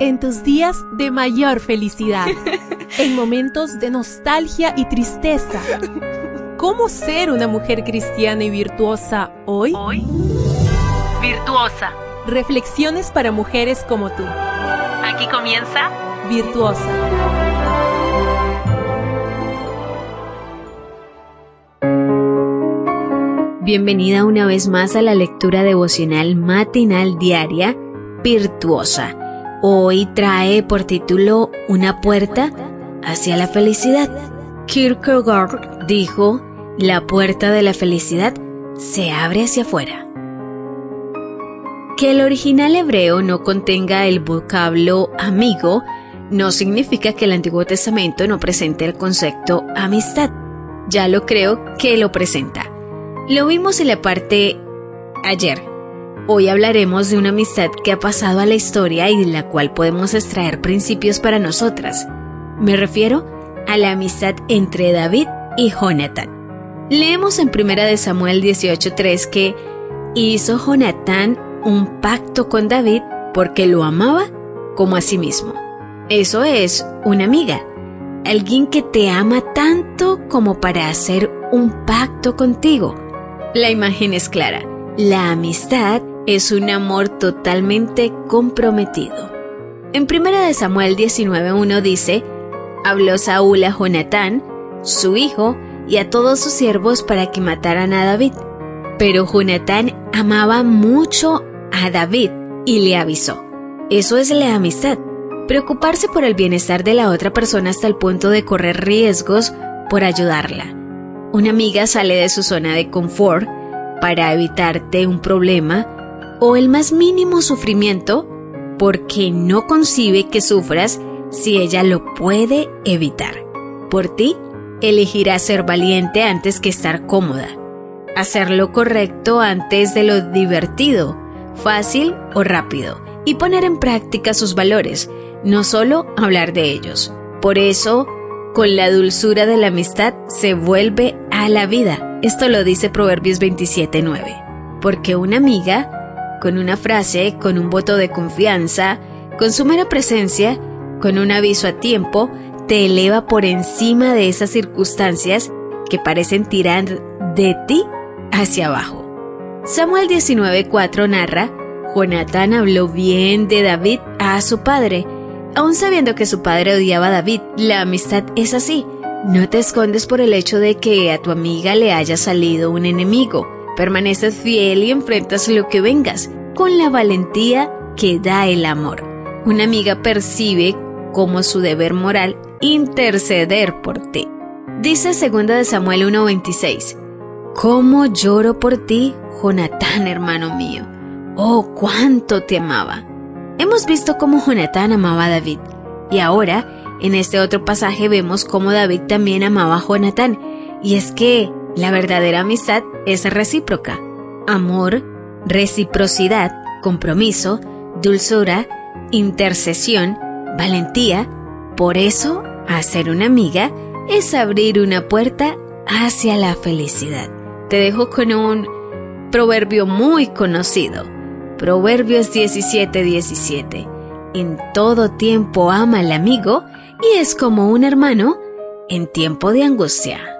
en tus días de mayor felicidad, en momentos de nostalgia y tristeza. ¿Cómo ser una mujer cristiana y virtuosa hoy? Hoy, virtuosa. Reflexiones para mujeres como tú. Aquí comienza Virtuosa. Bienvenida una vez más a la lectura devocional matinal diaria Virtuosa. Hoy trae por título Una puerta hacia la felicidad. Kierkegaard dijo, la puerta de la felicidad se abre hacia afuera. Que el original hebreo no contenga el vocablo amigo no significa que el Antiguo Testamento no presente el concepto amistad. Ya lo creo que lo presenta. Lo vimos en la parte ayer. Hoy hablaremos de una amistad que ha pasado a la historia y de la cual podemos extraer principios para nosotras. Me refiero a la amistad entre David y Jonathan. Leemos en 1 Samuel 18:3 que hizo Jonatán un pacto con David porque lo amaba como a sí mismo. Eso es una amiga, alguien que te ama tanto como para hacer un pacto contigo. La imagen es clara. La amistad es un amor totalmente comprometido. En 1 Samuel 19.1 dice, habló Saúl a Jonatán, su hijo, y a todos sus siervos para que mataran a David. Pero Jonatán amaba mucho a David y le avisó. Eso es la amistad. Preocuparse por el bienestar de la otra persona hasta el punto de correr riesgos por ayudarla. Una amiga sale de su zona de confort para evitarte un problema o el más mínimo sufrimiento porque no concibe que sufras si ella lo puede evitar. Por ti, elegirá ser valiente antes que estar cómoda, hacer lo correcto antes de lo divertido, fácil o rápido, y poner en práctica sus valores, no solo hablar de ellos. Por eso, con la dulzura de la amistad se vuelve a la vida. Esto lo dice Proverbios 27.9. Porque una amiga, con una frase, con un voto de confianza, con su mera presencia, con un aviso a tiempo, te eleva por encima de esas circunstancias que parecen tirar de ti hacia abajo. Samuel 19.4 narra, Jonatán habló bien de David a su padre, aun sabiendo que su padre odiaba a David. La amistad es así. No te escondes por el hecho de que a tu amiga le haya salido un enemigo. Permaneces fiel y enfrentas lo que vengas, con la valentía que da el amor. Una amiga percibe como su deber moral interceder por ti. Dice 2 de Samuel 1:26. ¿Cómo lloro por ti, Jonatán, hermano mío? Oh, cuánto te amaba. Hemos visto cómo Jonatán amaba a David, y ahora, en este otro pasaje vemos cómo David también amaba a Jonatán, y es que la verdadera amistad es recíproca. Amor, reciprocidad, compromiso, dulzura, intercesión, valentía. Por eso, hacer una amiga es abrir una puerta hacia la felicidad. Te dejo con un proverbio muy conocido. Proverbios 17:17. 17. En todo tiempo ama al amigo y es como un hermano en tiempo de angustia.